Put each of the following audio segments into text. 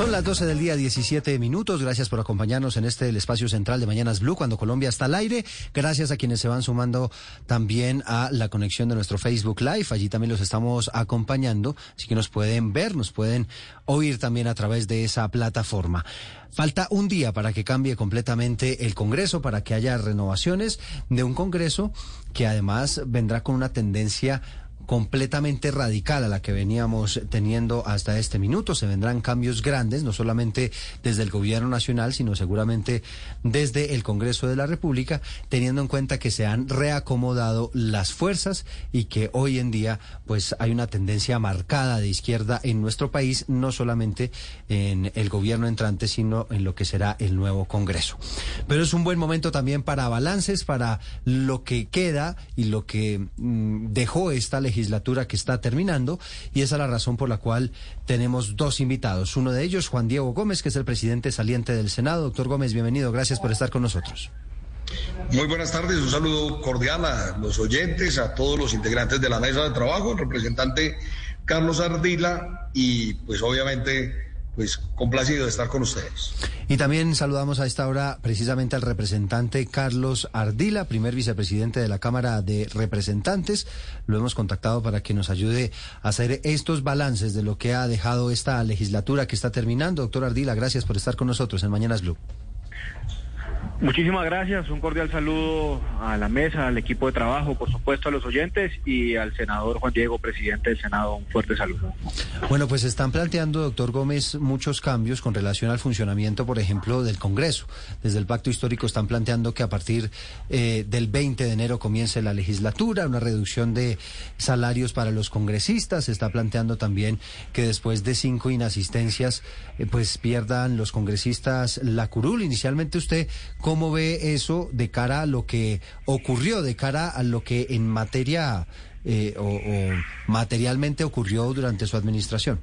Son las 12 del día, 17 minutos. Gracias por acompañarnos en este espacio central de Mañanas Blue, cuando Colombia está al aire. Gracias a quienes se van sumando también a la conexión de nuestro Facebook Live. Allí también los estamos acompañando, así que nos pueden ver, nos pueden oír también a través de esa plataforma. Falta un día para que cambie completamente el Congreso, para que haya renovaciones de un Congreso que además vendrá con una tendencia completamente radical a la que veníamos teniendo hasta este minuto. Se vendrán cambios grandes, no solamente desde el gobierno nacional, sino seguramente desde el Congreso de la República, teniendo en cuenta que se han reacomodado las fuerzas y que hoy en día pues hay una tendencia marcada de izquierda en nuestro país, no solamente en el gobierno entrante, sino en lo que será el nuevo Congreso. Pero es un buen momento también para balances, para lo que queda y lo que mm, dejó esta legislación legislatura que está terminando y esa es la razón por la cual tenemos dos invitados. Uno de ellos, Juan Diego Gómez, que es el presidente saliente del Senado. Doctor Gómez, bienvenido. Gracias por estar con nosotros. Muy buenas tardes, un saludo cordial a los oyentes, a todos los integrantes de la mesa de trabajo, el representante Carlos Ardila y pues obviamente pues complacido de estar con ustedes. Y también saludamos a esta hora precisamente al representante Carlos Ardila, primer vicepresidente de la Cámara de Representantes. Lo hemos contactado para que nos ayude a hacer estos balances de lo que ha dejado esta legislatura que está terminando. Doctor Ardila, gracias por estar con nosotros en Mañanas Blue. Muchísimas gracias, un cordial saludo a la mesa, al equipo de trabajo, por supuesto a los oyentes y al senador Juan Diego, presidente del Senado, un fuerte saludo. Bueno, pues están planteando, doctor Gómez, muchos cambios con relación al funcionamiento, por ejemplo, del Congreso. Desde el Pacto Histórico están planteando que a partir eh, del 20 de enero comience la legislatura, una reducción de salarios para los congresistas. Se está planteando también que después de cinco inasistencias, eh, pues pierdan los congresistas la curul. Inicialmente usted... ¿Cómo ve eso de cara a lo que ocurrió, de cara a lo que en materia eh, o, materialmente ocurrió durante su administración?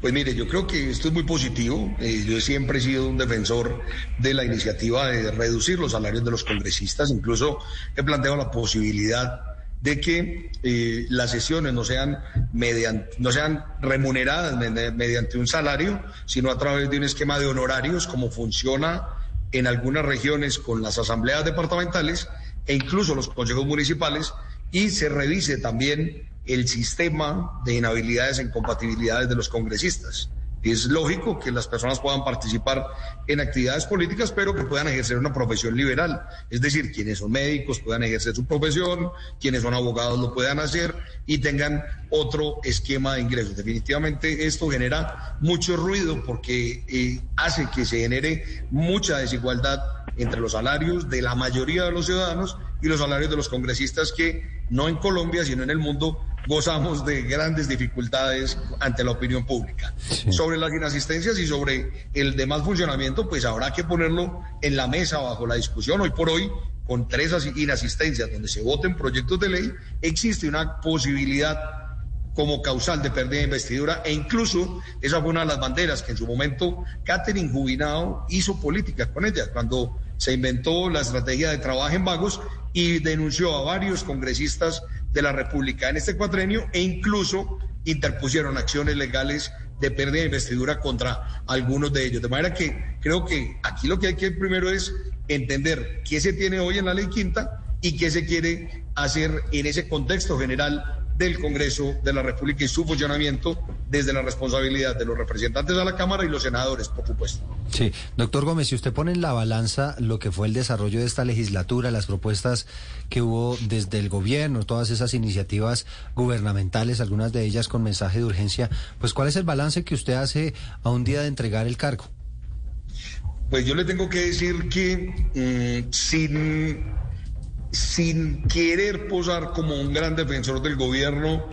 Pues mire, yo creo que esto es muy positivo. Eh, yo siempre he sido un defensor de la iniciativa de reducir los salarios de los congresistas. Incluso he planteado la posibilidad de que eh, las sesiones no sean, mediante, no sean remuneradas mediante un salario, sino a través de un esquema de honorarios, como funciona en algunas regiones con las asambleas departamentales e incluso los consejos municipales y se revise también el sistema de inhabilidades e incompatibilidades de los congresistas. Es lógico que las personas puedan participar en actividades políticas, pero que puedan ejercer una profesión liberal. Es decir, quienes son médicos puedan ejercer su profesión, quienes son abogados lo puedan hacer y tengan otro esquema de ingresos. Definitivamente esto genera mucho ruido porque eh, hace que se genere mucha desigualdad entre los salarios de la mayoría de los ciudadanos y los salarios de los congresistas que no en Colombia, sino en el mundo, gozamos de grandes dificultades ante la opinión pública. Sobre las inasistencias y sobre el demás funcionamiento, pues habrá que ponerlo en la mesa bajo la discusión. Hoy por hoy, con tres inasistencias donde se voten proyectos de ley, existe una posibilidad como causal de pérdida de investidura e incluso esa fue una de las banderas que en su momento Catherine Jubinado hizo política con ella cuando se inventó la estrategia de trabajo en vagos y denunció a varios congresistas de la República en este cuatrenio e incluso interpusieron acciones legales de pérdida de investidura contra algunos de ellos. De manera que creo que aquí lo que hay que primero es entender qué se tiene hoy en la ley quinta y qué se quiere hacer en ese contexto general del Congreso de la República y su funcionamiento desde la responsabilidad de los representantes de la Cámara y los senadores, por supuesto. Sí, doctor Gómez, si usted pone en la balanza lo que fue el desarrollo de esta legislatura, las propuestas que hubo desde el gobierno, todas esas iniciativas gubernamentales, algunas de ellas con mensaje de urgencia, pues ¿cuál es el balance que usted hace a un día de entregar el cargo? Pues yo le tengo que decir que mm, sin sin querer posar como un gran defensor del gobierno,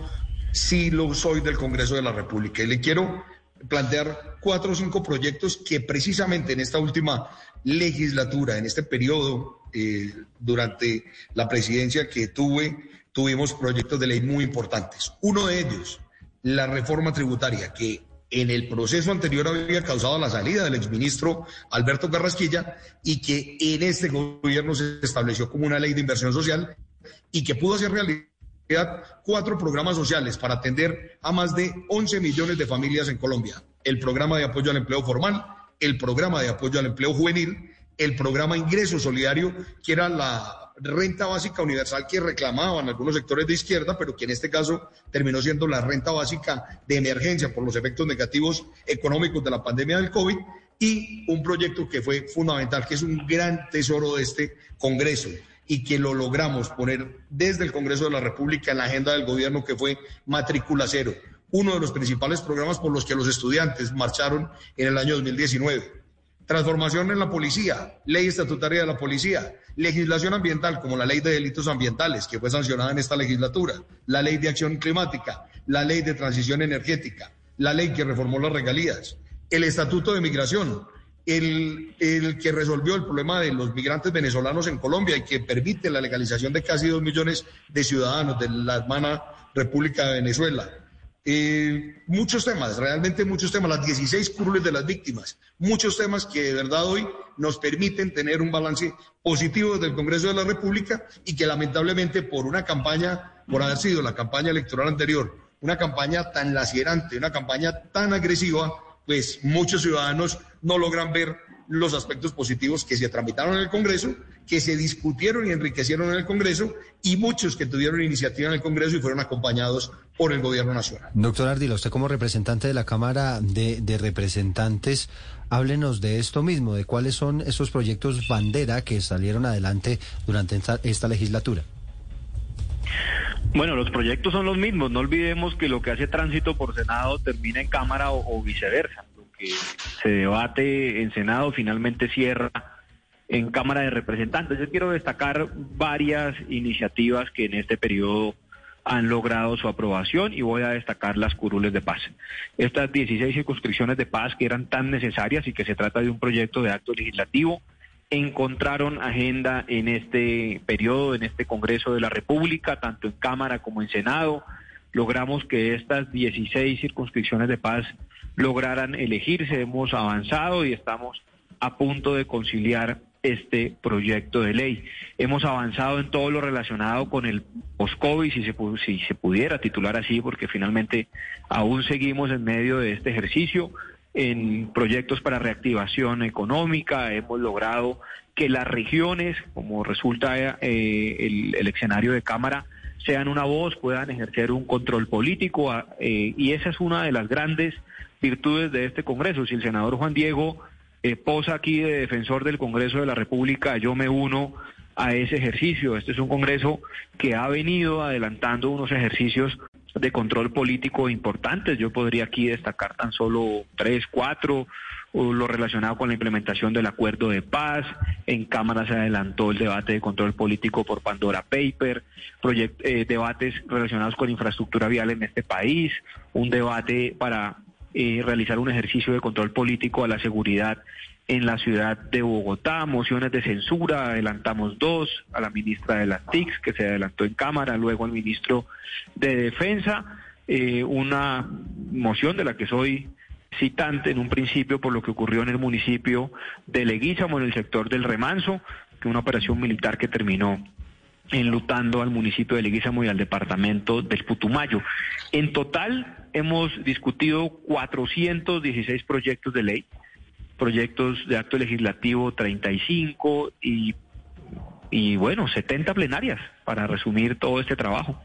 sí lo soy del Congreso de la República. Y le quiero plantear cuatro o cinco proyectos que precisamente en esta última legislatura, en este periodo, eh, durante la presidencia que tuve, tuvimos proyectos de ley muy importantes. Uno de ellos, la reforma tributaria, que en el proceso anterior había causado la salida del exministro Alberto Carrasquilla y que en este gobierno se estableció como una ley de inversión social y que pudo hacer realidad cuatro programas sociales para atender a más de 11 millones de familias en Colombia. El programa de apoyo al empleo formal, el programa de apoyo al empleo juvenil, el programa Ingreso Solidario, que era la renta básica universal que reclamaban algunos sectores de izquierda, pero que en este caso terminó siendo la renta básica de emergencia por los efectos negativos económicos de la pandemia del COVID, y un proyecto que fue fundamental, que es un gran tesoro de este Congreso y que lo logramos poner desde el Congreso de la República en la agenda del gobierno, que fue Matrícula Cero, uno de los principales programas por los que los estudiantes marcharon en el año 2019. Transformación en la policía, ley estatutaria de la policía, legislación ambiental como la ley de delitos ambientales que fue sancionada en esta legislatura, la ley de acción climática, la ley de transición energética, la ley que reformó las regalías, el estatuto de migración, el, que resolvió el problema de los migrantes venezolanos en Colombia y que permite la legalización de casi dos millones de ciudadanos de la hermana República de Venezuela eh, muchos temas, realmente muchos temas, las 16 curules de las víctimas, muchos temas que de verdad hoy nos permiten tener un balance positivo desde el Congreso de la República y que lamentablemente por una campaña, por haber sido la campaña electoral anterior, una campaña tan lacerante, una campaña tan agresiva, pues muchos ciudadanos no logran ver los aspectos positivos que se tramitaron en el Congreso, que se discutieron y enriquecieron en el Congreso y muchos que tuvieron iniciativa en el Congreso y fueron acompañados por el Gobierno Nacional. Doctor Ardila, usted como representante de la Cámara de, de Representantes, háblenos de esto mismo, de cuáles son esos proyectos bandera que salieron adelante durante esta, esta legislatura. Bueno, los proyectos son los mismos. No olvidemos que lo que hace tránsito por Senado termina en Cámara o, o viceversa se debate en Senado finalmente cierra en Cámara de Representantes. Yo quiero destacar varias iniciativas que en este periodo han logrado su aprobación y voy a destacar las curules de paz. Estas 16 circunscripciones de paz que eran tan necesarias y que se trata de un proyecto de acto legislativo encontraron agenda en este periodo, en este Congreso de la República, tanto en Cámara como en Senado. Logramos que estas 16 circunscripciones de paz lograran elegirse. Hemos avanzado y estamos a punto de conciliar este proyecto de ley. Hemos avanzado en todo lo relacionado con el post-COVID, si se, si se pudiera titular así, porque finalmente aún seguimos en medio de este ejercicio. En proyectos para reactivación económica hemos logrado que las regiones, como resulta eh, el, el, escenario de Cámara, sean una voz, puedan ejercer un control político, eh, y esa es una de las grandes virtudes de este Congreso. Si el senador Juan Diego eh, posa aquí de defensor del Congreso de la República, yo me uno a ese ejercicio. Este es un Congreso que ha venido adelantando unos ejercicios de control político importantes. Yo podría aquí destacar tan solo tres, cuatro, lo relacionado con la implementación del acuerdo de paz. En Cámara se adelantó el debate de control político por Pandora Paper, eh, debates relacionados con infraestructura vial en este país, un debate para eh, realizar un ejercicio de control político a la seguridad en la ciudad de Bogotá, mociones de censura, adelantamos dos, a la ministra de las TICs, que se adelantó en Cámara, luego al ministro de Defensa, eh, una moción de la que soy citante en un principio por lo que ocurrió en el municipio de Leguízamo, en el sector del Remanso, que una operación militar que terminó enlutando al municipio de Leguízamo y al departamento del Putumayo. En total hemos discutido 416 proyectos de ley, proyectos de acto legislativo 35 y, y bueno, 70 plenarias para resumir todo este trabajo.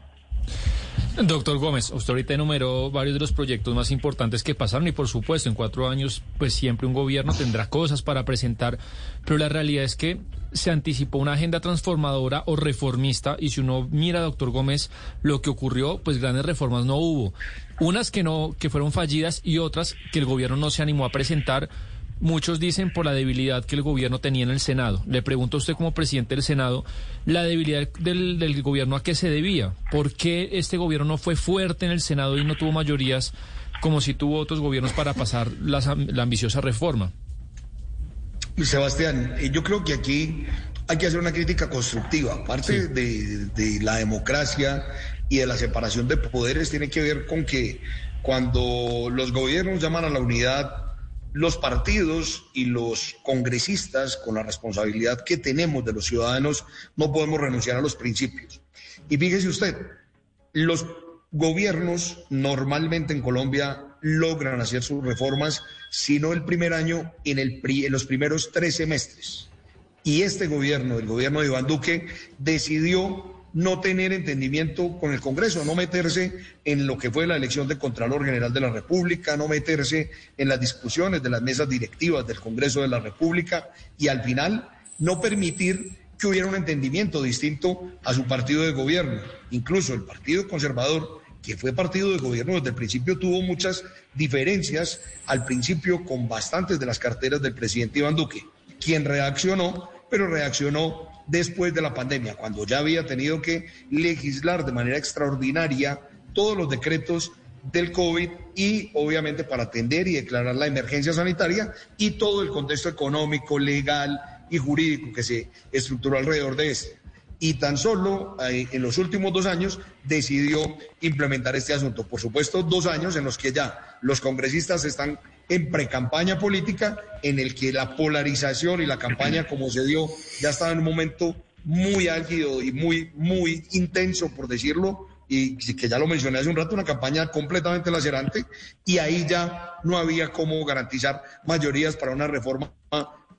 Doctor Gómez, usted ahorita enumeró varios de los proyectos más importantes que pasaron y por supuesto en cuatro años pues siempre un gobierno tendrá cosas para presentar, pero la realidad es que se anticipó una agenda transformadora o reformista y si uno mira, doctor Gómez, lo que ocurrió, pues grandes reformas no hubo. Unas que no, que fueron fallidas y otras que el gobierno no se animó a presentar muchos dicen por la debilidad que el gobierno tenía en el Senado. Le pregunto a usted como presidente del Senado, ¿la debilidad del, del gobierno a qué se debía? ¿Por qué este gobierno no fue fuerte en el Senado y no tuvo mayorías como si tuvo otros gobiernos para pasar la, la ambiciosa reforma? Sebastián, eh, yo creo que aquí hay que hacer una crítica constructiva. Aparte de, de, la democracia y de la separación de poderes, tiene que ver con que cuando los gobiernos llaman a la unidad, los partidos y los congresistas, con la responsabilidad que tenemos de los ciudadanos, no podemos renunciar a los principios. Y fíjese usted, los gobiernos normalmente en Colombia logran hacer sus reformas, sino el primer año, en, el, en los primeros tres semestres. Y este gobierno, el gobierno de Iván Duque, decidió no tener entendimiento con el Congreso, no meterse en lo que fue la elección de Contralor General de la República, no meterse en las discusiones de las mesas directivas del Congreso de la República y al final no permitir que hubiera un entendimiento distinto a su partido de gobierno. Incluso el Partido Conservador, que fue partido de gobierno desde el principio, tuvo muchas diferencias al principio con bastantes de las carteras del presidente Iván Duque, quien reaccionó, pero reaccionó después de la pandemia, cuando ya había tenido que legislar de manera extraordinaria todos los decretos del COVID y obviamente para atender y declarar la emergencia sanitaria y todo el contexto económico, legal y jurídico que se estructuró alrededor de este. Y tan solo eh, en los últimos dos años decidió implementar este asunto. Por supuesto, dos años en los que ya los congresistas están en precampaña política en el que la polarización y la campaña como se dio ya estaba en un momento muy álgido y muy, muy intenso, por decirlo, y que ya lo mencioné hace un rato, una campaña completamente lacerante, y ahí ya no había cómo garantizar mayorías para una reforma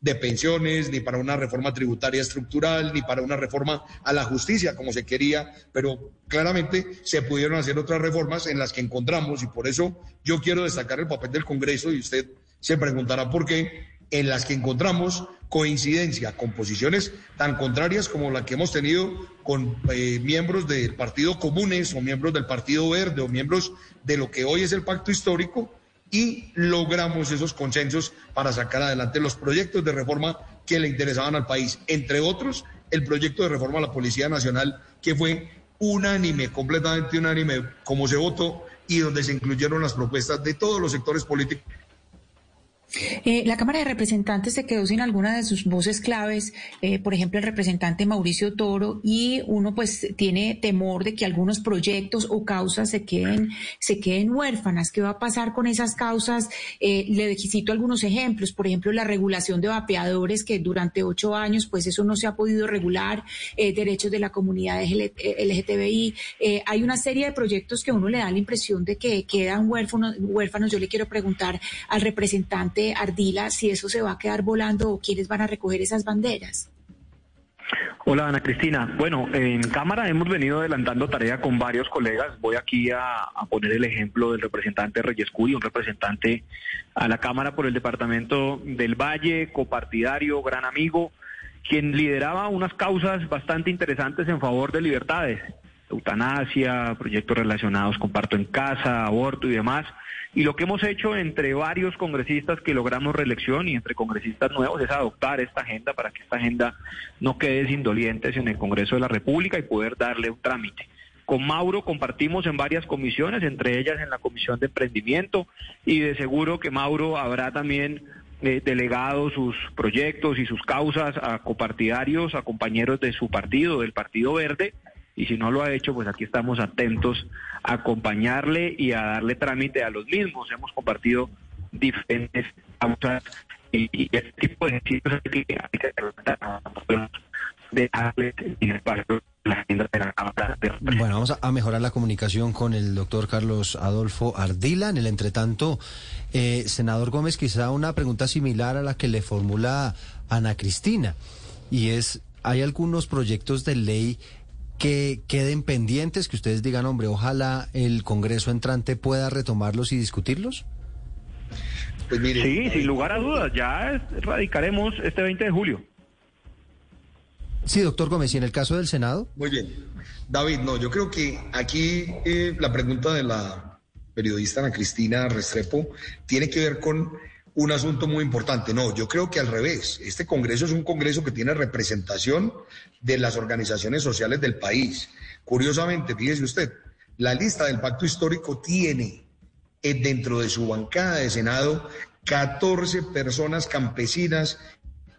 de pensiones, ni para una reforma tributaria estructural, ni para una reforma a la justicia como se quería, pero claramente se pudieron hacer otras reformas en las que encontramos, y por eso yo quiero destacar el papel del Congreso, y usted se preguntará por qué, en las que encontramos coincidencia con posiciones tan contrarias como la que hemos tenido con eh, miembros del Partido Comunes o miembros del Partido Verde o miembros de lo que hoy es el pacto histórico, y logramos esos consensos para sacar adelante los proyectos de reforma que le interesaban al país, entre otros el proyecto de reforma a la Policía Nacional, que fue unánime, completamente unánime, como se votó y donde se incluyeron las propuestas de todos los sectores políticos eh, la Cámara de Representantes se quedó sin alguna de sus voces claves, eh, por ejemplo, el representante Mauricio Toro, y uno pues tiene temor de que algunos proyectos o causas se queden, se queden huérfanas. ¿Qué va a pasar con esas causas? Eh, le cito algunos ejemplos, por ejemplo, la regulación de vapeadores, que durante ocho años pues eso no se ha podido regular, derechos de la comunidad LGTBI. hay una serie de proyectos que uno le da la impresión de que quedan huérfanos. huérfanos. Yo le quiero preguntar al representante Ardila si eso se va a quedar volando o quiénes van a recoger esas banderas. Hola Ana Cristina. Bueno, en Cámara hemos venido adelantando tarea con varios colegas. Voy aquí a, poner el ejemplo del representante Reyes Cuy, un representante a la Cámara por el Departamento del Valle, copartidario, gran amigo, quien lideraba unas causas bastante interesantes en favor de libertades, eutanasia, proyectos relacionados con parto en casa, aborto y demás. Y lo que hemos hecho entre varios congresistas que logramos reelección y entre congresistas nuevos es adoptar esta agenda para que esta agenda no quede sin dolientes en el Congreso de la República y poder darle un trámite. Con Mauro compartimos en varias comisiones, entre ellas en la Comisión de Emprendimiento, y de seguro que Mauro habrá también eh, delegado sus proyectos y sus causas a copartidarios, a compañeros de su partido, del Partido Verde, y si no lo ha hecho, pues aquí estamos atentos a acompañarle y a darle trámite a los mismos. Hemos compartido diferentes causas y, este tipo de sitios hay que, que bueno, vamos a, mejorar la comunicación con el doctor Carlos Adolfo Ardila. En el entretanto, eh, senador Gómez, quizá una pregunta similar a la que le formula Ana Cristina, y es, ¿hay algunos proyectos de ley que queden pendientes, que ustedes digan, hombre, ojalá el Congreso entrante pueda retomarlos y discutirlos? Pues mire, sí, sin lugar a dudas, ya radicaremos este 20 de julio. Sí, doctor Gómez, ¿y en el caso del Senado? Muy bien. David, no, yo creo que aquí eh, la pregunta de la periodista Ana Cristina Restrepo tiene que ver con un asunto muy importante. No, yo creo que al revés. Este Congreso es un Congreso que tiene representación de las organizaciones sociales del país. Curiosamente, fíjese usted, la lista del pacto histórico tiene eh, dentro de su bancada de Senado 14 personas campesinas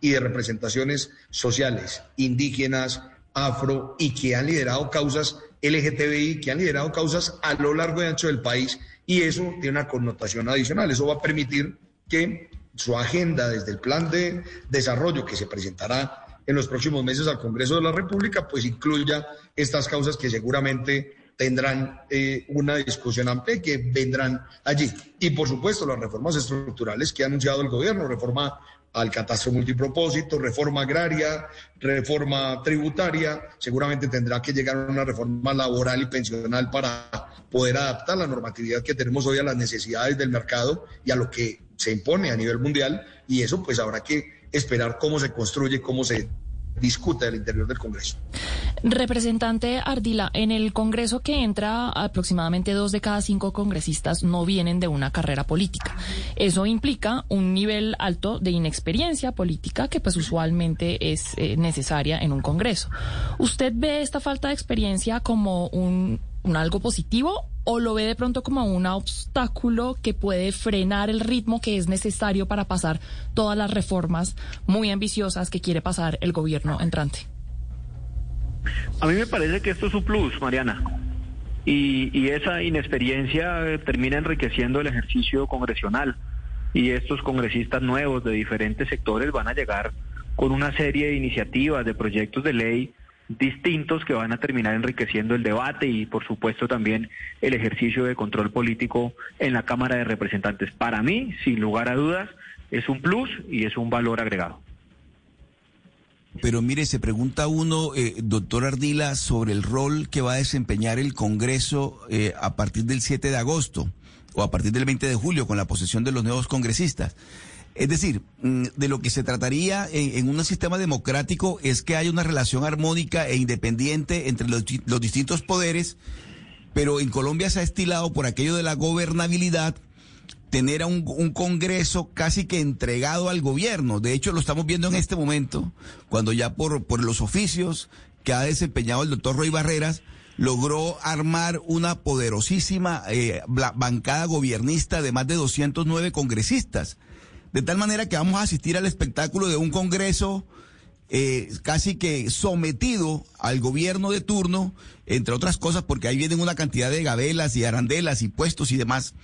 y de representaciones sociales, indígenas, afro, y que han liderado causas LGTBI, que han liderado causas a lo largo y ancho del país, y eso tiene una connotación adicional. Eso va a permitir que su agenda desde el plan de desarrollo que se presentará en los próximos meses al Congreso de la República, pues incluya estas causas que seguramente tendrán eh, una discusión amplia que vendrán allí. Y por supuesto las reformas estructurales que ha anunciado el gobierno, reforma al catastro multipropósito, reforma agraria, reforma tributaria, seguramente tendrá que llegar a una reforma laboral y pensional para poder adaptar la normatividad que tenemos hoy a las necesidades del mercado y a lo que se impone a nivel mundial y eso pues habrá que esperar cómo se construye, cómo se discute al interior del Congreso. Representante Ardila, en el Congreso que entra aproximadamente dos de cada cinco congresistas no vienen de una carrera política. Eso implica un nivel alto de inexperiencia política que pues usualmente es eh, necesaria en un Congreso. ¿Usted ve esta falta de experiencia como un algo positivo o lo ve de pronto como un obstáculo que puede frenar el ritmo que es necesario para pasar todas las reformas muy ambiciosas que quiere pasar el gobierno entrante? A mí me parece que esto es un plus, Mariana. Y, esa inexperiencia termina enriqueciendo el ejercicio congresional. Y estos congresistas nuevos de diferentes sectores van a llegar con una serie de iniciativas, de proyectos de ley distintos que van a terminar enriqueciendo el debate y por supuesto también el ejercicio de control político en la Cámara de Representantes. Para mí, sin lugar a dudas, es un plus y es un valor agregado. Pero mire, se pregunta uno, eh, doctor Ardila, sobre el rol que va a desempeñar el Congreso eh, a partir del 7 de agosto o a partir del 20 de julio con la posesión de los nuevos congresistas. Es decir, mm, de lo que se trataría en, un sistema democrático es que haya una relación armónica e independiente entre los, distintos poderes, pero en Colombia se ha estilado por aquello de la gobernabilidad tener a un, Congreso casi que entregado al gobierno. De hecho, lo estamos viendo en este momento, cuando ya por, los oficios que ha desempeñado el doctor Roy Barreras, logró armar una poderosísima eh, bancada gobernista de más de 209 congresistas. De tal manera que vamos a asistir al espectáculo de un Congreso eh, casi que sometido al gobierno de turno, entre otras cosas, porque ahí vienen una cantidad de gabelas y arandelas y puestos y demás.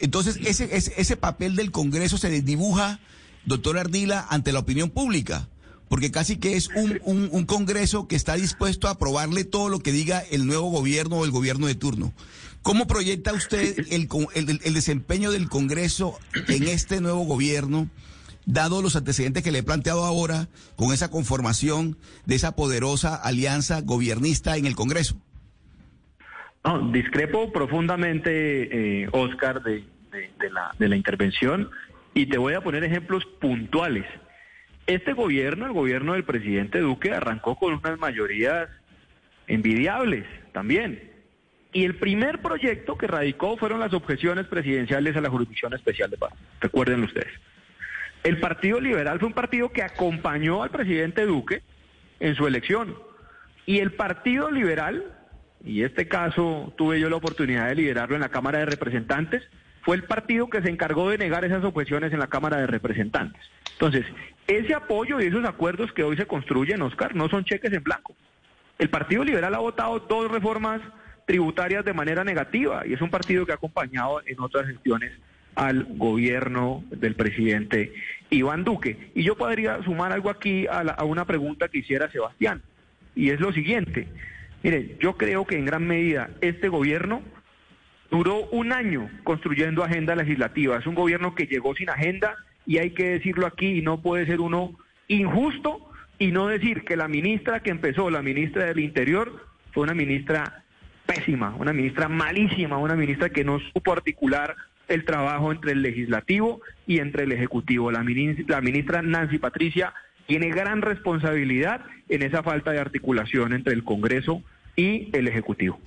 Entonces, ese, ese, papel del Congreso se dibuja, doctor Ardila, ante la opinión pública porque casi que es un, un, un, Congreso que está dispuesto a aprobarle todo lo que diga el nuevo gobierno o el gobierno de turno. ¿Cómo proyecta usted el, el, desempeño del Congreso en este nuevo gobierno, dado los antecedentes que le he planteado ahora con esa conformación de esa poderosa alianza gobernista en el Congreso? discrepo profundamente, eh, Oscar, de, la, de la intervención y te voy a poner ejemplos puntuales. Este gobierno, el gobierno del presidente Duque, arrancó con unas mayorías envidiables también. Y el primer proyecto que radicó fueron las objeciones presidenciales a la Jurisdicción Especial de Paz. Recuerden ustedes. El Partido Liberal fue un partido que acompañó al presidente Duque en su elección. Y el Partido Liberal, y este caso tuve yo la oportunidad de liderarlo en la Cámara de Representantes, fue el partido que se encargó de negar esas objeciones en la Cámara de Representantes. Entonces, ese apoyo y esos acuerdos que hoy se construyen, Oscar, no son cheques en blanco. El Partido Liberal ha votado dos reformas tributarias de manera negativa y es un partido que ha acompañado en otras gestiones al gobierno del presidente Iván Duque. Y yo podría sumar algo aquí a, una pregunta que hiciera Sebastián, y es lo siguiente. Mire, yo creo que en gran medida este gobierno duró un año construyendo agenda legislativa. Es un gobierno que llegó sin agenda y hay que decirlo aquí y no puede ser uno injusto y no decir que la ministra que empezó, la ministra del Interior, fue una ministra pésima, una ministra malísima, una ministra que no supo articular el trabajo entre el legislativo y entre el ejecutivo. La ministra, Nancy Patricia tiene gran responsabilidad en esa falta de articulación entre el Congreso y el ejecutivo.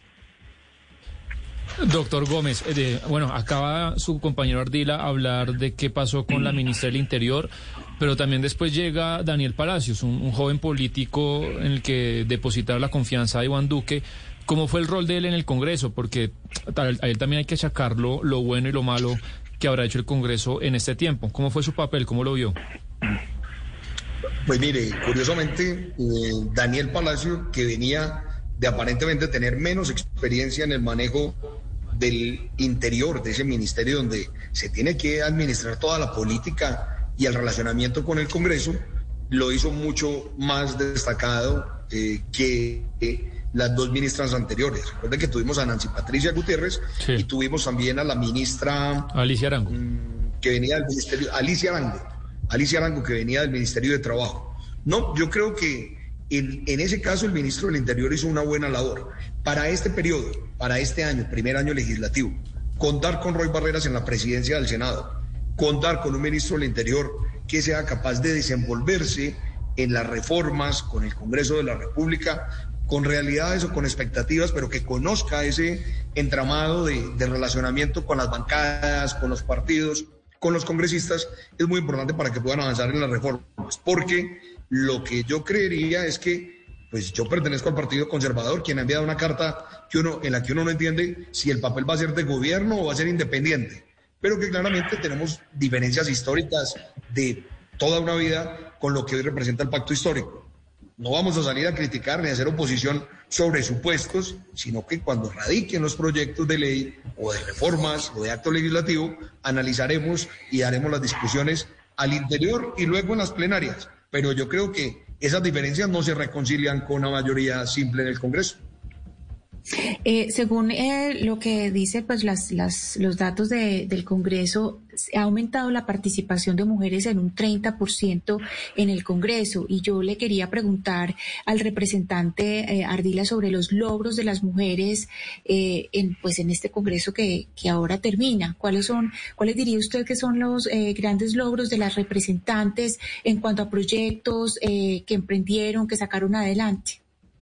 Doctor Gómez, eh, bueno, acaba su compañero Ardila hablar de qué pasó con la ministra del Interior, pero también después llega Daniel Palacios, un, joven político en el que depositar la confianza de Iván Duque. ¿Cómo fue el rol de él en el Congreso? Porque a él también hay que achacarlo lo bueno y lo malo que habrá hecho el Congreso en este tiempo. ¿Cómo fue su papel? ¿Cómo lo vio? Pues mire, curiosamente, eh, Daniel Palacio, que venía de aparentemente tener menos experiencia en el manejo del interior de ese ministerio donde se tiene que administrar toda la política y el relacionamiento con el Congreso, lo hizo mucho más destacado eh, que las dos ministras anteriores. Recuerden que tuvimos a Nancy Patricia Gutiérrez y tuvimos también a la ministra Alicia Arango, mm, que venía del ministerio, Alicia Arango, Alicia Arango, que venía del Ministerio de Trabajo. No, yo creo que en, en, ese caso el ministro del Interior hizo una buena labor. Para este periodo, para este año, primer año legislativo, contar con Roy Barreras en la presidencia del Senado, contar con un ministro del Interior que sea capaz de desenvolverse en las reformas con el Congreso de la República, con realidades o con expectativas, pero que conozca ese entramado de, de relacionamiento con las bancadas, con los partidos, con los congresistas, es muy importante para que puedan avanzar en las reformas, porque lo que yo creería es que pues yo pertenezco al Partido Conservador, quien ha enviado una carta que uno, en la que uno no entiende si el papel va a ser de gobierno o va a ser independiente, pero que claramente tenemos diferencias históricas de toda una vida con lo que hoy representa el pacto histórico. No vamos a salir a criticar ni a hacer oposición sobre supuestos, sino que cuando radiquen los proyectos de ley o de reformas o de acto legislativo, analizaremos y daremos las discusiones al interior y luego en las plenarias. Pero yo creo que esas diferencias no se reconcilian con una mayoría simple en el Congreso. Eh, según eh, lo que dice pues las, las, los datos de, del Congreso, ha aumentado la participación de mujeres en un 30% en el Congreso. Y yo le quería preguntar al representante eh, Ardila sobre los logros de las mujeres eh, en, pues, en este Congreso que, que, ahora termina. ¿Cuáles son, cuáles diría usted que son los eh, grandes logros de las representantes en cuanto a proyectos que emprendieron, que sacaron adelante?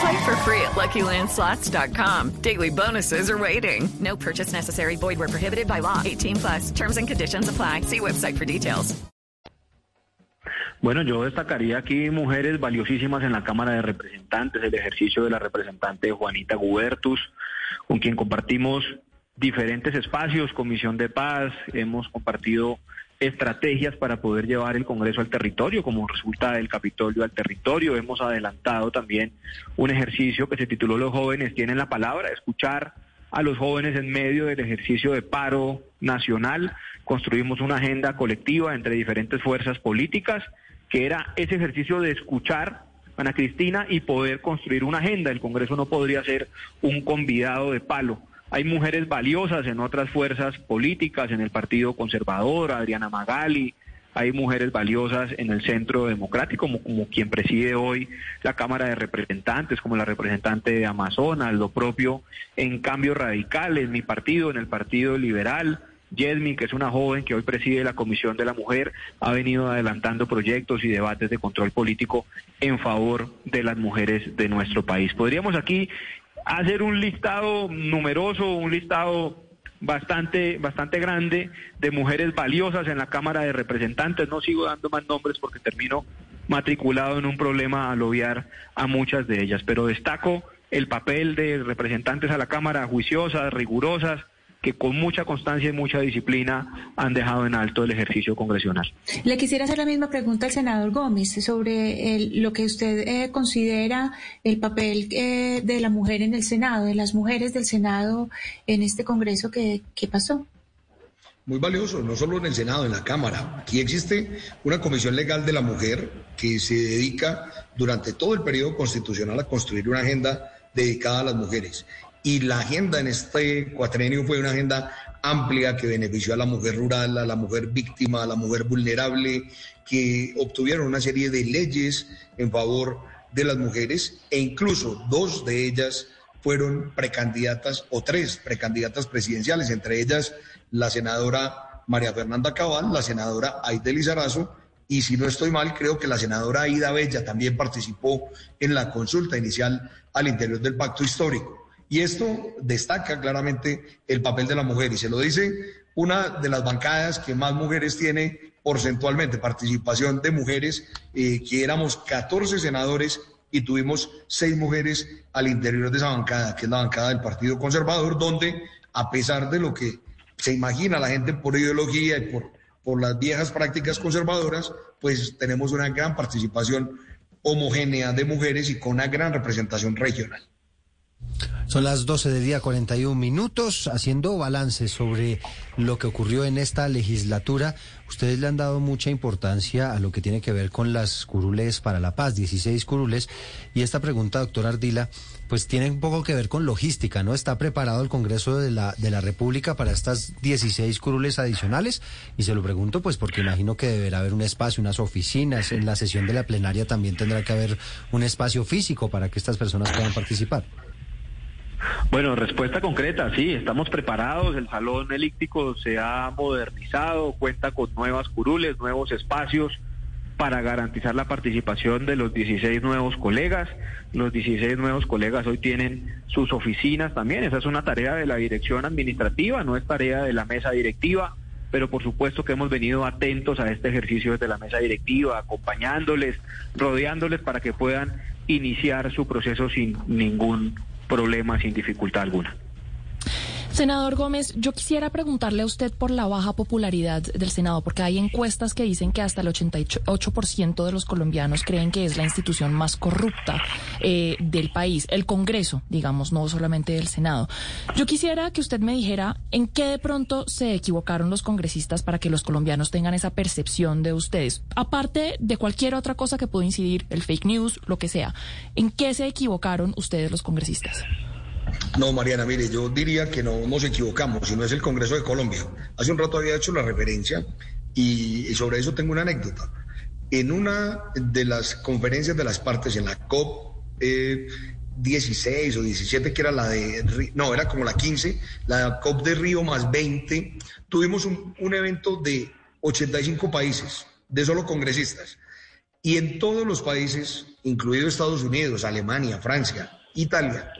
Play for free at LuckyLandSlots.com. Daily bonuses are waiting. No purchase necessary. Void where prohibited by law. 18 plus. Terms and conditions apply. See website for details. Bueno, yo destacaría aquí mujeres valiosísimas en la Cámara de Representantes, el ejercicio de la representante Juanita Gubertus, con quien compartimos diferentes espacios, Comisión de Paz, hemos compartido estrategias para poder llevar el Congreso al territorio, como resulta del Capitolio al territorio. Hemos adelantado también un ejercicio que se tituló Los jóvenes tienen la palabra, escuchar a los jóvenes en medio del ejercicio de paro nacional. Construimos una agenda colectiva entre diferentes fuerzas políticas, que era ese ejercicio de escuchar Ana Cristina y poder construir una agenda. El Congreso no podría ser un convidado de palo. Hay mujeres valiosas en otras fuerzas políticas, en el Partido Conservador, Adriana Magali, hay mujeres valiosas en el centro democrático, como, quien preside hoy la Cámara de Representantes, como la representante de Amazonas, lo propio en Cambio Radical, en mi partido, en el Partido Liberal. Yesmin, que es una joven que hoy preside la Comisión de la Mujer, ha venido adelantando proyectos y debates de control político en favor de las mujeres de nuestro país. Podríamos aquí hacer un listado numeroso, un listado bastante, bastante grande de mujeres valiosas en la Cámara de Representantes. No sigo dando más nombres porque termino matriculado en un problema al obviar a muchas de ellas, pero destaco el papel de representantes a la Cámara juiciosas, rigurosas, que con mucha constancia y mucha disciplina han dejado en alto el ejercicio congresional. Le quisiera hacer la misma pregunta al senador Gómez sobre lo que usted eh, considera el papel eh, de la mujer en el Senado, de las mujeres del Senado en este Congreso que, que pasó muy valioso, no solo en el Senado, en la Cámara. Aquí existe una comisión legal de la mujer que se dedica durante todo el periodo constitucional a construir una agenda dedicada a las mujeres y la agenda en este cuatrenio fue una agenda amplia que benefició a la mujer rural, a la mujer víctima, a la mujer vulnerable, que obtuvieron una serie de leyes en favor de las mujeres e incluso dos de ellas fueron precandidatas o tres precandidatas presidenciales, entre ellas la senadora María Fernanda Cabal, la senadora Aide Lizarazo y si no estoy mal, creo que la senadora Aida Bella también participó en la consulta inicial al interior del pacto histórico. Y esto destaca claramente el papel de la mujer y se lo dice una de las bancadas que más mujeres tiene porcentualmente, participación de mujeres, eh, que éramos 14 senadores y tuvimos seis mujeres al interior de esa bancada, que es la bancada del Partido Conservador, donde a pesar de lo que se imagina la gente por ideología y por, por las viejas prácticas conservadoras, pues tenemos una gran participación homogénea de mujeres y con una gran representación regional. Son las 12 del día 41 minutos, haciendo balance sobre lo que ocurrió en esta legislatura. Ustedes le han dado mucha importancia a lo que tiene que ver con las curules para la paz, 16 curules. Y esta pregunta, doctor Ardila, pues tiene un poco que ver con logística, ¿no? ¿Está preparado el Congreso de la, de la República para estas 16 curules adicionales? Y se lo pregunto, pues porque imagino que deberá haber un espacio, unas oficinas. En la sesión de la plenaria también tendrá que haber un espacio físico para que estas personas puedan participar. Bueno, respuesta concreta, sí, estamos preparados, el salón elíptico se ha modernizado, cuenta con nuevas curules, nuevos espacios para garantizar la participación de los 16 nuevos colegas. Los 16 nuevos colegas hoy tienen sus oficinas también, esa es una tarea de la dirección administrativa, no es tarea de la mesa directiva, pero por supuesto que hemos venido atentos a este ejercicio desde la mesa directiva, acompañándoles, rodeándoles para que puedan iniciar su proceso sin ningún problema sin dificultad alguna. Senador Gómez, yo quisiera preguntarle a usted por la baja popularidad del Senado, porque hay encuestas que dicen que hasta el 88% de los colombianos creen que es la institución más corrupta eh, del país, el Congreso, digamos, no solamente del Senado. Yo quisiera que usted me dijera en qué de pronto se equivocaron los congresistas para que los colombianos tengan esa percepción de ustedes, aparte de cualquier otra cosa que pueda incidir, el fake news, lo que sea. ¿En qué se equivocaron ustedes los congresistas? No, Mariana, mire, yo diría que no nos equivocamos, sino es el Congreso de Colombia. Hace un rato había hecho la referencia y sobre eso tengo una anécdota. En una de las conferencias de las partes, en la COP 16 eh, o 17, que era la de, no, era como la 15, la COP de Río más 20, tuvimos un, un evento de 85 países, de solo congresistas. Y en todos los países, incluido Estados Unidos, Alemania, Francia, Italia,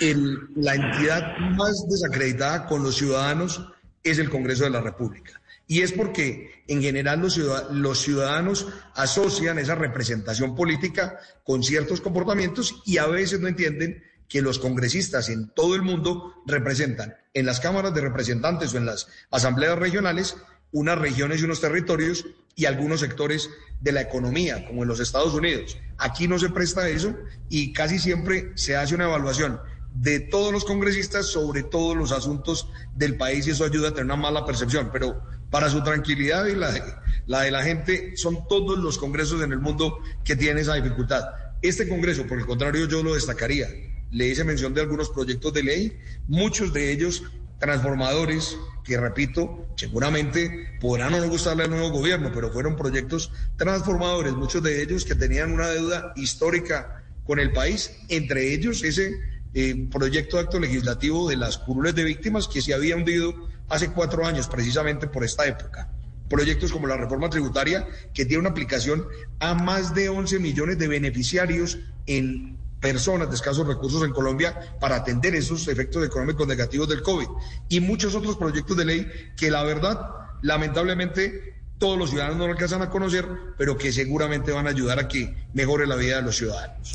la entidad más desacreditada con los ciudadanos es el Congreso de la República. Y es porque en general los, los ciudadanos asocian esa representación política con ciertos comportamientos y a veces no entienden que los congresistas en todo el mundo representan en las cámaras de representantes o en las asambleas regionales unas regiones y unos territorios y algunos sectores de la economía, como en los Estados Unidos. Aquí no se presta eso y casi siempre se hace una evaluación de todos los congresistas sobre todos los asuntos del país y eso ayuda a tener una mala percepción. Pero para su tranquilidad y la de, la de la gente, son todos los congresos en el mundo que tienen esa dificultad. Este congreso, por el contrario, yo lo destacaría. Le hice mención de algunos proyectos de ley, muchos de ellos transformadores, que repito, seguramente podrán no gustarle al nuevo gobierno, pero fueron proyectos transformadores, muchos de ellos que tenían una deuda histórica con el país, entre ellos ese eh, proyecto de acto legislativo de las curules de víctimas que se había hundido hace cuatro años, precisamente por esta época. Proyectos como la reforma tributaria, que tiene una aplicación a más de 11 millones de beneficiarios en personas de escasos recursos en Colombia para atender esos efectos económicos negativos del COVID. Y muchos otros proyectos de ley que la verdad, lamentablemente, todos los ciudadanos no alcanzan a conocer, pero que seguramente van a ayudar a que mejore la vida de los ciudadanos.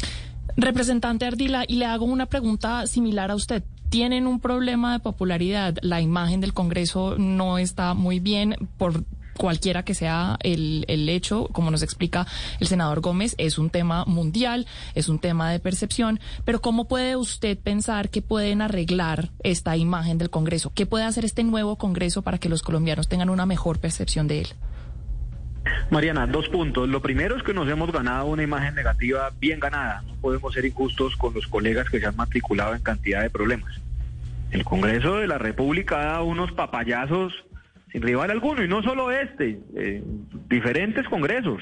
Representante Ardila, y le hago una pregunta similar a usted. Tienen un problema de popularidad. La imagen del Congreso no está muy bien por cualquiera que sea el, el, hecho, como nos explica el senador Gómez, es un tema mundial, es un tema de percepción, pero ¿cómo puede usted pensar que pueden arreglar esta imagen del Congreso? ¿Qué puede hacer este nuevo Congreso para que los colombianos tengan una mejor percepción de él? Mariana, dos puntos. Lo primero es que nos hemos ganado una imagen negativa bien ganada. No podemos ser injustos con los colegas que se han matriculado en cantidad de problemas. El Congreso de la República da unos papayazos sin rival alguno, y no solo este, eh, diferentes congresos.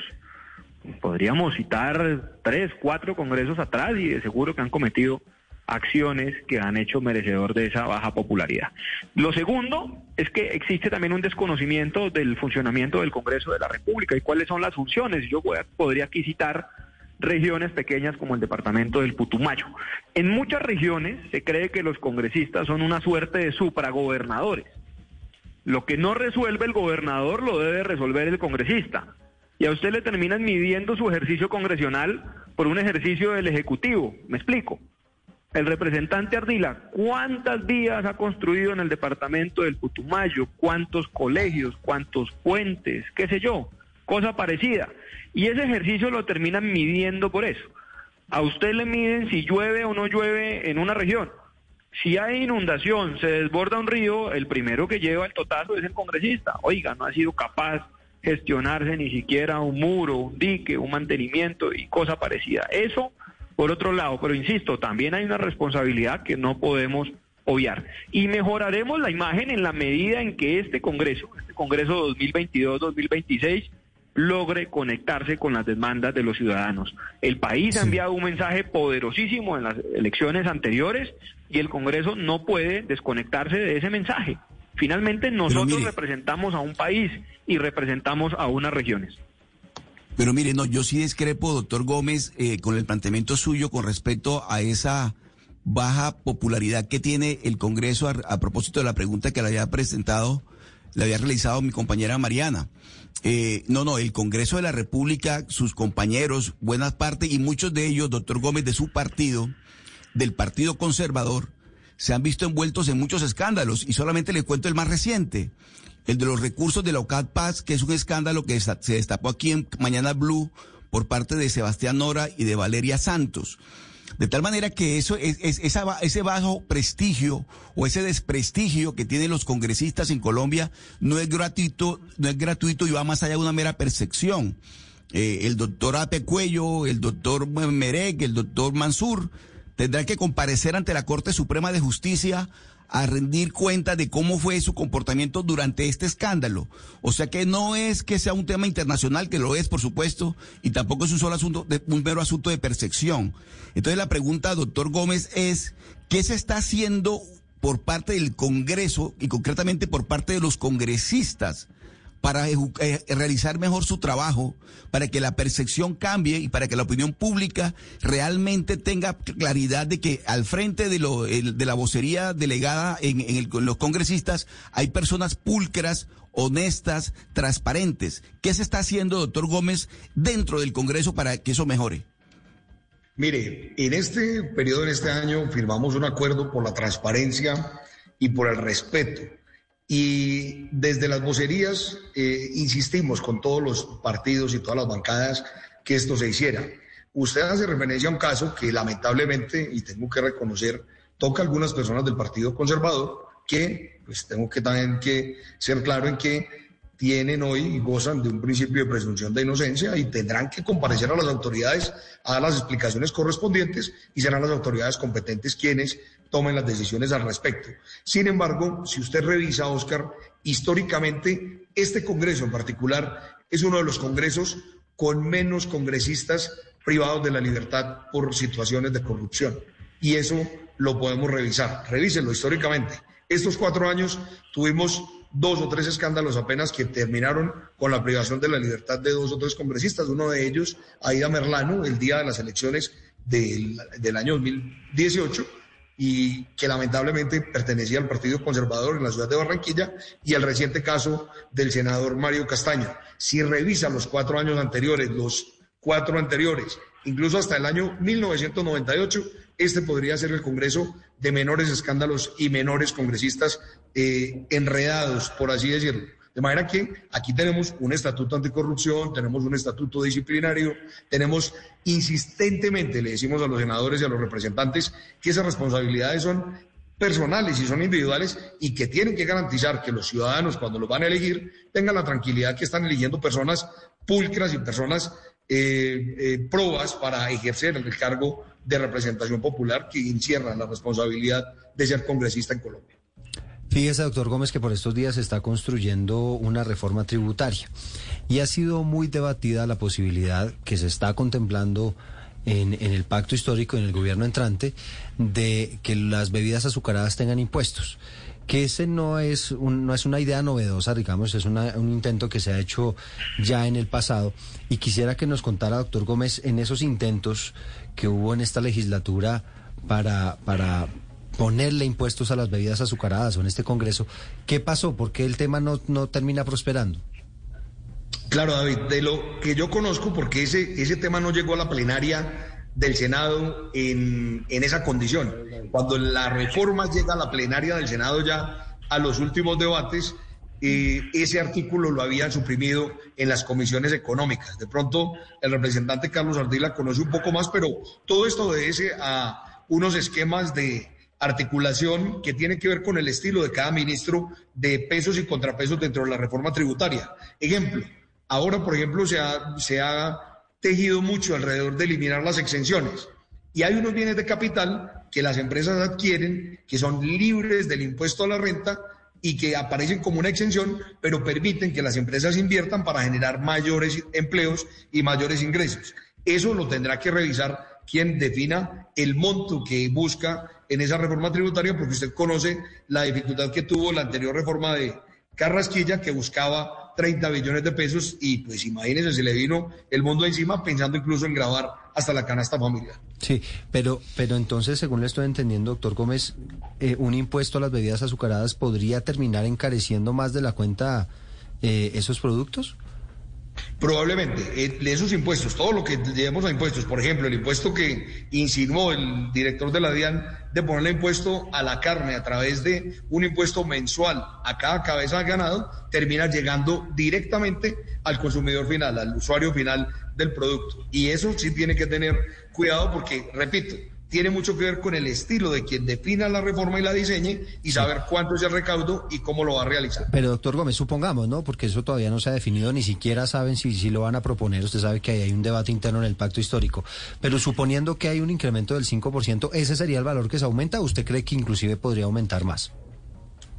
Podríamos citar tres, cuatro congresos atrás y de seguro que han cometido acciones que han hecho merecedor de esa baja popularidad. Lo segundo es que existe también un desconocimiento del funcionamiento del Congreso de la República y cuáles son las funciones. Yo podría aquí citar regiones pequeñas como el departamento del Putumayo. En muchas regiones se cree que los congresistas son una suerte de supragobernadores. Lo que no resuelve el gobernador lo debe resolver el congresista. Y a usted le terminan midiendo su ejercicio congresional por un ejercicio del Ejecutivo. ¿Me explico? El representante Ardila, ¿cuántas vías ha construido en el departamento del Putumayo? ¿Cuántos colegios? ¿Cuántos puentes? ¿Qué sé yo? Cosa parecida. Y ese ejercicio lo terminan midiendo por eso. A usted le miden si llueve o no llueve en una región. Si hay inundación, se desborda un río, el primero que lleva el totazo es el congresista. Oiga, no ha sido capaz gestionarse ni siquiera un muro, un dique, un mantenimiento y cosa parecida. Eso por otro lado, pero insisto, también hay una responsabilidad que no podemos obviar. Y mejoraremos la imagen en la medida en que este Congreso, este Congreso 2022-2026, logre conectarse con las demandas de los ciudadanos. El país ha enviado un mensaje poderosísimo en las elecciones anteriores y el Congreso no puede desconectarse de ese mensaje. Finalmente nosotros representamos a un país y representamos a unas regiones. Pero mire, no, yo sí discrepo, doctor Gómez, eh, con el planteamiento suyo con respecto a esa baja popularidad que tiene el Congreso a propósito de la pregunta que le había presentado le había realizado mi compañera Mariana. Eh, no, no, el Congreso de la República, sus compañeros, buena parte y muchos de ellos, doctor Gómez, de su partido, del Partido Conservador, se han visto envueltos en muchos escándalos y solamente le cuento el más reciente, el de los recursos de la OCAD Paz, que es un escándalo que se destapó aquí en Mañana Blue por parte de Sebastián Nora y de Valeria Santos. De tal manera que eso es, ese bajo prestigio o ese desprestigio que tienen los congresistas en Colombia no es gratuito, no es gratuito y va más allá de una mera percepción. Eh, el doctor Ape Cuello, el doctor Merek, el doctor Mansur tendrán que comparecer ante la Corte Suprema de Justicia a rendir cuenta de cómo fue su comportamiento durante este escándalo. O sea que no es que sea un tema internacional, que lo es, por supuesto, y tampoco es un solo asunto, de, un mero asunto de percepción. Entonces la pregunta, doctor Gómez, es, ¿qué se está haciendo por parte del Congreso y concretamente por parte de los congresistas para eh, realizar mejor su trabajo, para que la percepción cambie y para que la opinión pública realmente tenga claridad de que al frente de, la vocería delegada en, los congresistas hay personas pulcras, honestas, transparentes. ¿Qué se está haciendo, doctor Gómez, dentro del Congreso para que eso mejore? Mire, en este periodo, en este año, firmamos un acuerdo por la transparencia y por el respeto y desde las vocerías eh, insistimos con todos los partidos y todas las bancadas que esto se hiciera. Usted hace referencia a un caso que lamentablemente, y tengo que reconocer, toca a algunas personas del Partido Conservador que, pues tengo que también que ser claro en que tienen hoy y gozan de un principio de presunción de inocencia y tendrán que comparecer a las autoridades a las explicaciones correspondientes y serán las autoridades competentes quienes tomen las decisiones al respecto. Sin embargo, si usted revisa, Oscar, históricamente este Congreso en particular es uno de los congresos con menos congresistas privados de la libertad por situaciones de corrupción. Y eso lo podemos revisar. Revísenlo históricamente. Estos cuatro años tuvimos dos o tres escándalos apenas que terminaron con la privación de la libertad de dos o tres congresistas. Uno de ellos, Aida Merlano, el día de las elecciones del, del año 2018 y que lamentablemente pertenecía al Partido Conservador en la ciudad de Barranquilla, y el reciente caso del senador Mario Castaño. Si revisa los cuatro años anteriores, los cuatro anteriores, incluso hasta el año 1998, este podría ser el Congreso de menores escándalos y menores congresistas eh, enredados, por así decirlo. De manera que aquí tenemos un estatuto anticorrupción, tenemos un estatuto disciplinario, tenemos insistentemente, le decimos a los senadores y a los representantes, que esas responsabilidades son personales y son individuales y que tienen que garantizar que los ciudadanos cuando los van a elegir tengan la tranquilidad que están eligiendo personas pulcras y personas eh, eh, probas para ejercer el cargo de representación popular que encierra la responsabilidad de ser congresista en Colombia. Fíjese, doctor Gómez, que por estos días se está construyendo una reforma tributaria y ha sido muy debatida la posibilidad que se está contemplando en, el pacto histórico, en el gobierno entrante, de que las bebidas azucaradas tengan impuestos. Que ese no es, un, no es una idea novedosa, digamos, es una, un intento que se ha hecho ya en el pasado. Y quisiera que nos contara, doctor Gómez, en esos intentos que hubo en esta legislatura para, para ponerle impuestos a las bebidas azucaradas o en este Congreso. ¿Qué pasó? ¿Por qué el tema no, no termina prosperando? Claro, David, de lo que yo conozco, porque ese, ese tema no llegó a la plenaria del Senado en, en esa condición. Cuando la reforma llega a la plenaria del Senado ya a los últimos debates, eh, ese artículo lo habían suprimido en las comisiones económicas. De pronto, el representante Carlos Ardila conoce un poco más, pero todo esto obedece a unos esquemas de articulación que tiene que ver con el estilo de cada ministro de pesos y contrapesos dentro de la reforma tributaria. Ejemplo, ahora, por ejemplo, se ha, se ha tejido mucho alrededor de eliminar las exenciones. Y hay unos bienes de capital que las empresas adquieren, que son libres del impuesto a la renta y que aparecen como una exención, pero permiten que las empresas inviertan para generar mayores empleos y mayores ingresos. Eso lo tendrá que revisar quien defina el monto que busca en esa reforma tributaria, porque usted conoce la dificultad que tuvo la anterior reforma de Carrasquilla, que buscaba 30 billones de pesos y pues imagínense, se le vino el mundo encima pensando incluso en grabar hasta la canasta familiar. Sí, pero, pero entonces, según le estoy entendiendo, doctor Gómez, eh, un impuesto a las bebidas azucaradas podría terminar encareciendo más de la cuenta eh, esos productos? Probablemente, eh, esos impuestos, todo lo que llevemos a impuestos, por ejemplo, el impuesto que insinuó el director de la DIAN de ponerle impuesto a la carne a través de un impuesto mensual a cada cabeza de ganado, termina llegando directamente al consumidor final, al usuario final del producto. Y eso sí tiene que tener cuidado porque, repito, tiene mucho que ver con el estilo de quien defina la reforma y la diseñe y saber cuánto es el recaudo y cómo lo va a realizar. Pero doctor Gómez, supongamos, ¿no? Porque eso todavía no se ha definido, ni siquiera saben si, si lo van a proponer. Usted sabe que hay un debate interno en el pacto histórico. Pero suponiendo que hay un incremento del 5%, ¿ese sería el valor que se aumenta o usted cree que inclusive podría aumentar más?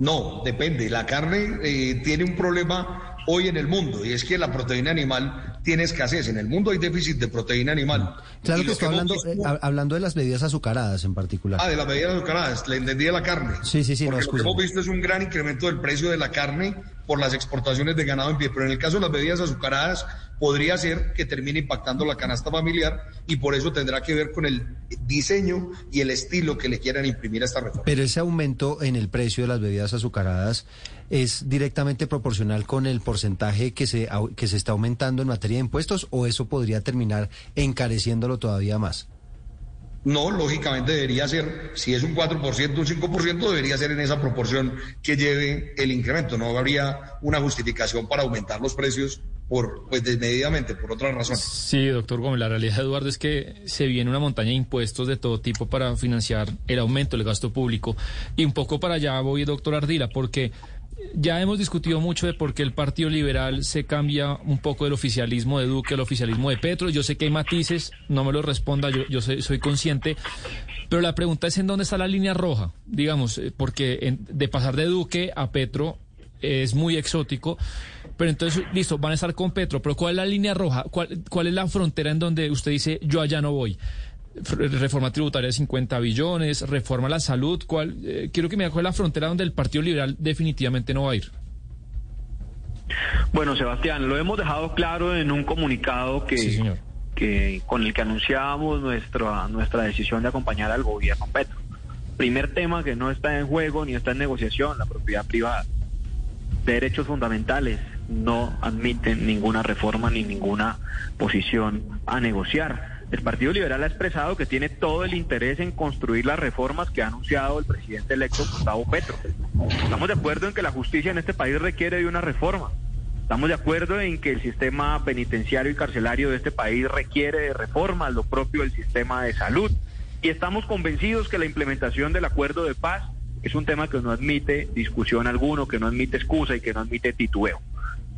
No, depende. La carne eh, tiene un problema hoy en el mundo y es que la proteína animal tiene escasez. En el mundo hay déficit de proteína animal. Claro que estoy hablando, eh, hablando de las bebidas azucaradas en particular. Ah, de las bebidas azucaradas, le entendí de la carne. Sí, sí, sí. Porque lo que hemos visto es un gran incremento del precio de la carne por las exportaciones de ganado en pie, pero en el caso de las bebidas azucaradas podría ser que termine impactando la canasta familiar y por eso tendrá que ver con el diseño y el estilo que le quieran imprimir a esta reforma. Pero ese aumento en el precio de las bebidas azucaradas es directamente proporcional con el porcentaje que se, que se está aumentando en materia de impuestos o eso podría terminar encareciéndolo todavía más? No, lógicamente debería ser, si es un 4%, un 5%, debería ser en esa proporción que lleve el incremento. No habría una justificación para aumentar los precios por, pues desmedidamente, por otras razones. Sí, doctor Gómez, la realidad, Eduardo, es que se viene una montaña de impuestos de todo tipo para financiar el aumento del gasto público. Y un poco para allá voy, doctor Ardila, porque ya hemos discutido mucho de por qué el Partido Liberal se cambia un poco del oficialismo de Duque al oficialismo de Petro. Yo sé que hay matices, no me lo responda, yo, soy, soy consciente, pero la pregunta es en dónde está la línea roja, digamos, eh, porque de pasar de Duque a Petro es muy exótico. Pero entonces, listo, van a estar con Petro, pero ¿cuál es la línea roja? ¿Cuál, cuál es la frontera en donde usted dice, yo allá no voy? Reforma tributaria de 50 billones, reforma a la salud. ¿cuál, eh, quiero que me haga la frontera donde el Partido Liberal definitivamente no va a ir. Bueno, Sebastián, lo hemos dejado claro en un comunicado que, que con el que anunciábamos nuestra, nuestra decisión de acompañar al gobierno Petro. Primer tema que no está en juego ni está en negociación, la propiedad privada. Derechos fundamentales no admiten ninguna reforma ni ninguna posición a negociar el Partido Liberal ha expresado que tiene todo el interés en construir las reformas que ha anunciado el presidente electo Gustavo Petro. Estamos de acuerdo en que la justicia en este país requiere de una reforma. Estamos de acuerdo en que el sistema penitenciario y carcelario de este país requiere de reformas, lo propio del sistema de salud. Y estamos convencidos que la implementación del acuerdo de paz es un tema que no admite discusión alguno, que no admite excusa y que no admite titubeo.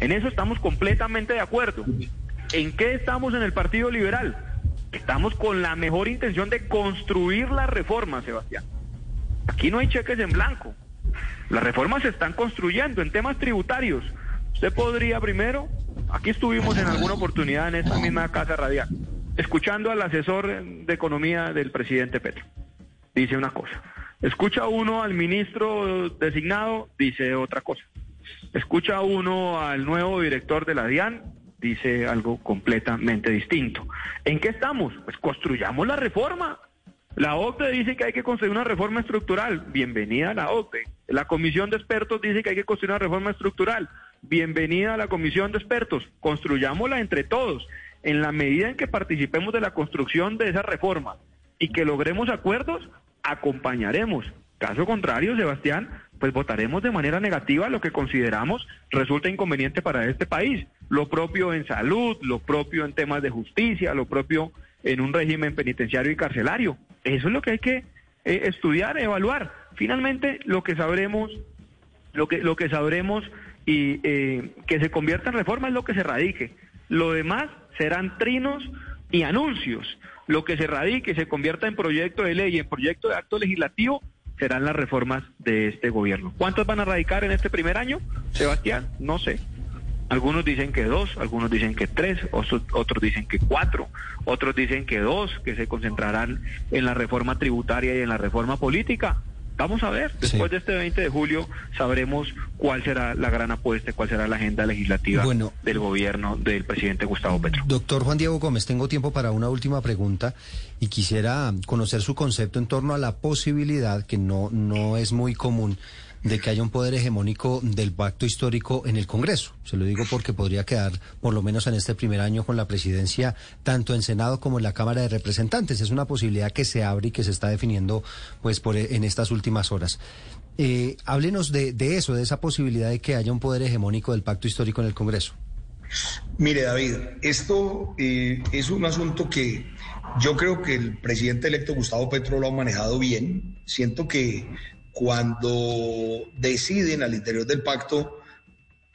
En eso estamos completamente de acuerdo. ¿En qué estamos en el Partido Liberal? Estamos con la mejor intención de construir la reforma, Sebastián. Aquí no hay cheques en blanco. Las reformas se están construyendo en temas tributarios. Usted podría primero, aquí estuvimos en alguna oportunidad en esta misma casa radial, escuchando al asesor de economía del presidente Petro. Dice una cosa. Escucha uno al ministro designado, dice otra cosa. Escucha uno al nuevo director de la DIAN, dice algo completamente distinto. ¿En qué estamos? Pues construyamos la reforma. La OCDE dice que hay que construir una reforma estructural. Bienvenida a la OCDE. La comisión de expertos dice que hay que construir una reforma estructural. Bienvenida a la comisión de expertos. Construyámosla entre todos. En la medida en que participemos de la construcción de esa reforma y que logremos acuerdos, acompañaremos. Caso contrario, Sebastián, pues votaremos de manera negativa lo que consideramos resulta inconveniente para este país. Lo propio en salud, lo propio en temas de justicia, lo propio en un régimen penitenciario y carcelario. Eso es lo que hay que eh, estudiar, evaluar. Finalmente, lo que sabremos, lo que, lo que sabremos y eh, que se convierta en reforma es lo que se radique. Lo demás serán trinos y anuncios. Lo que se radique y se convierta en proyecto de ley, en proyecto de acto legislativo, serán las reformas de este gobierno. ¿Cuántos van a radicar en este primer año, Sebastián? No sé. Algunos dicen que dos, algunos dicen que tres, otros dicen que cuatro, otros dicen que dos, que se concentrarán en la reforma tributaria y en la reforma política. Vamos a ver, después de este 20 de julio sabremos cuál será la gran apuesta, cuál será la agenda legislativa del gobierno del presidente Gustavo Petro. Doctor Juan Diego Gómez, tengo tiempo para una última pregunta y quisiera conocer su concepto en torno a la posibilidad, que no, no es muy común, de que haya un poder hegemónico del pacto histórico en el Congreso. Se lo digo porque podría quedar, por lo menos en este primer año, con la presidencia tanto en Senado como en la Cámara de Representantes. Es una posibilidad que se abre y que se está definiendo pues por en estas últimas horas. Eh, háblenos de, eso, de esa posibilidad de que haya un poder hegemónico del pacto histórico en el Congreso. Mire, David, esto eh, es un asunto que yo creo que el presidente electo Gustavo Petro lo ha manejado bien. Siento que cuando deciden al interior del pacto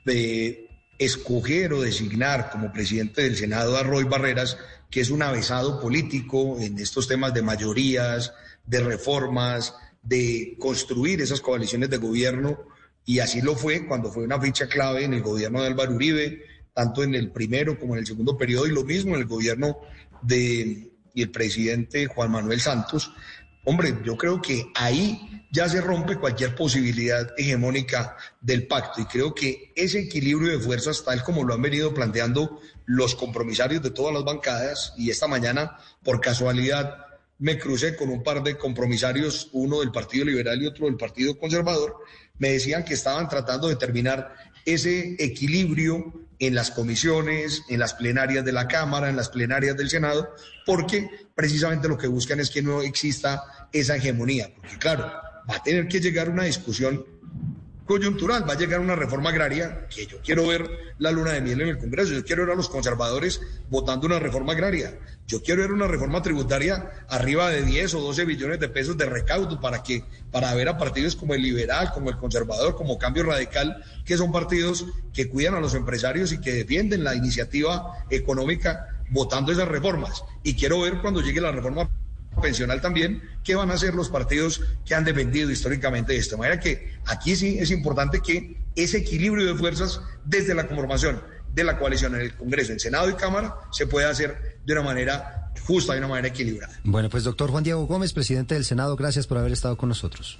de escoger o designar como presidente del Senado a Roy Barreras, que es un avesado político en estos temas de mayorías, de reformas, de construir esas coaliciones de gobierno, y así lo fue cuando fue una ficha clave en el gobierno de Álvaro Uribe, tanto en el primero como en el segundo periodo, y lo mismo en el gobierno de y el presidente Juan Manuel Santos. Hombre, yo creo que ahí ya se rompe cualquier posibilidad hegemónica del pacto y creo que ese equilibrio de fuerzas, tal como lo han venido planteando los compromisarios de todas las bancadas, y esta mañana, por casualidad, me crucé con un par de compromisarios, uno del Partido Liberal y otro del Partido Conservador, me decían que estaban tratando de determinar ese equilibrio en las comisiones, en las plenarias de la Cámara, en las plenarias del Senado, porque precisamente lo que buscan es que no exista esa hegemonía, porque claro, va a tener que llegar una discusión coyuntural, va a llegar una reforma agraria, que yo quiero ver la luna de miel en el Congreso, yo quiero ver a los conservadores votando una reforma agraria, yo quiero ver una reforma tributaria arriba de 10 o 12 billones de pesos de recaudo para que para ver a partidos como el liberal, como el conservador, como Cambio Radical, que son partidos que cuidan a los empresarios y que defienden la iniciativa económica votando esas reformas. Y quiero ver cuando llegue la reforma pensional también, qué van a hacer los partidos que han defendido históricamente esto. De manera que aquí sí es importante que ese equilibrio de fuerzas desde la conformación de la coalición en el Congreso, en Senado y Cámara, se pueda hacer de una manera justa, de una manera equilibrada. Bueno, pues doctor Juan Diego Gómez, presidente del Senado, gracias por haber estado con nosotros.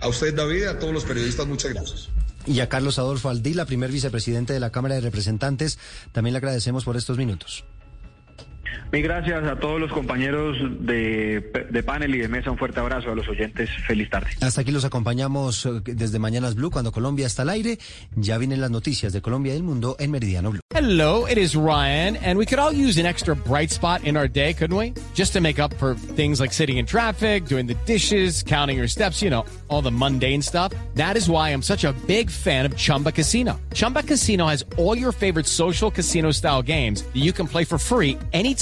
A usted, David, a todos los periodistas, muchas gracias. Y a Carlos Adolfo Aldila, primer vicepresidente de la Cámara de Representantes, también le agradecemos por estos minutos. Mil gracias a todos los compañeros de, de, panel y de mesa. Un fuerte abrazo a los oyentes. Feliz tarde. Hasta aquí los acompañamos eh, desde Mañanas Blue cuando Colombia está al aire. Ya vienen las noticias de Colombia y del mundo en Meridiano Blue. Hello, it is Ryan, and we could all use an extra bright spot in our day, couldn't we? Just to make up for things like sitting in traffic, doing the dishes, counting your steps, you know, all the mundane stuff. That is why I'm such a big fan of Chumba Casino. Chumba Casino has all your favorite social casino style games that you can play for free anytime